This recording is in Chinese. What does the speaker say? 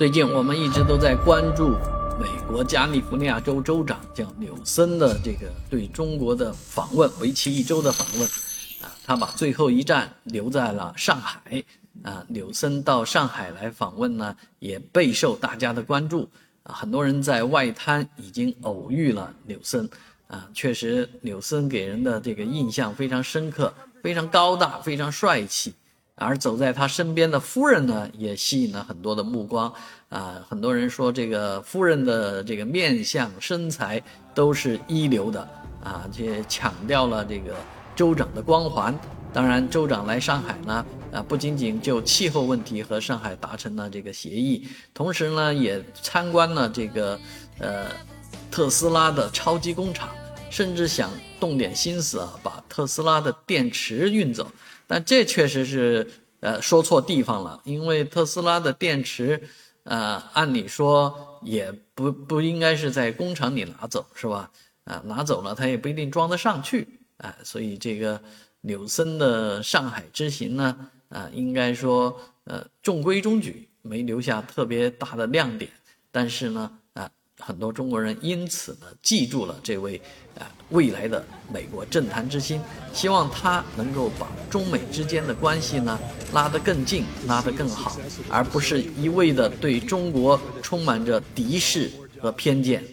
最近我们一直都在关注美国加利福尼亚州州长叫纽森的这个对中国的访问，为期一周的访问，啊，他把最后一站留在了上海，啊，纽森到上海来访问呢，也备受大家的关注，啊，很多人在外滩已经偶遇了纽森，啊，确实纽森给人的这个印象非常深刻，非常高大，非常帅气。而走在他身边的夫人呢，也吸引了很多的目光啊！很多人说这个夫人的这个面相、身材都是一流的啊，也强调了这个州长的光环。当然，州长来上海呢，啊，不仅仅就气候问题和上海达成了这个协议，同时呢，也参观了这个呃特斯拉的超级工厂，甚至想动点心思啊，把特斯拉的电池运走。但这确实是，呃，说错地方了。因为特斯拉的电池，呃，按理说也不不应该是在工厂里拿走，是吧？啊，拿走了，它也不一定装得上去，啊，所以这个纽森的上海之行呢，啊，应该说，呃，中规中矩，没留下特别大的亮点。但是呢，很多中国人因此呢记住了这位呃未来的美国政坛之星，希望他能够把中美之间的关系呢拉得更近，拉得更好，而不是一味的对中国充满着敌视和偏见。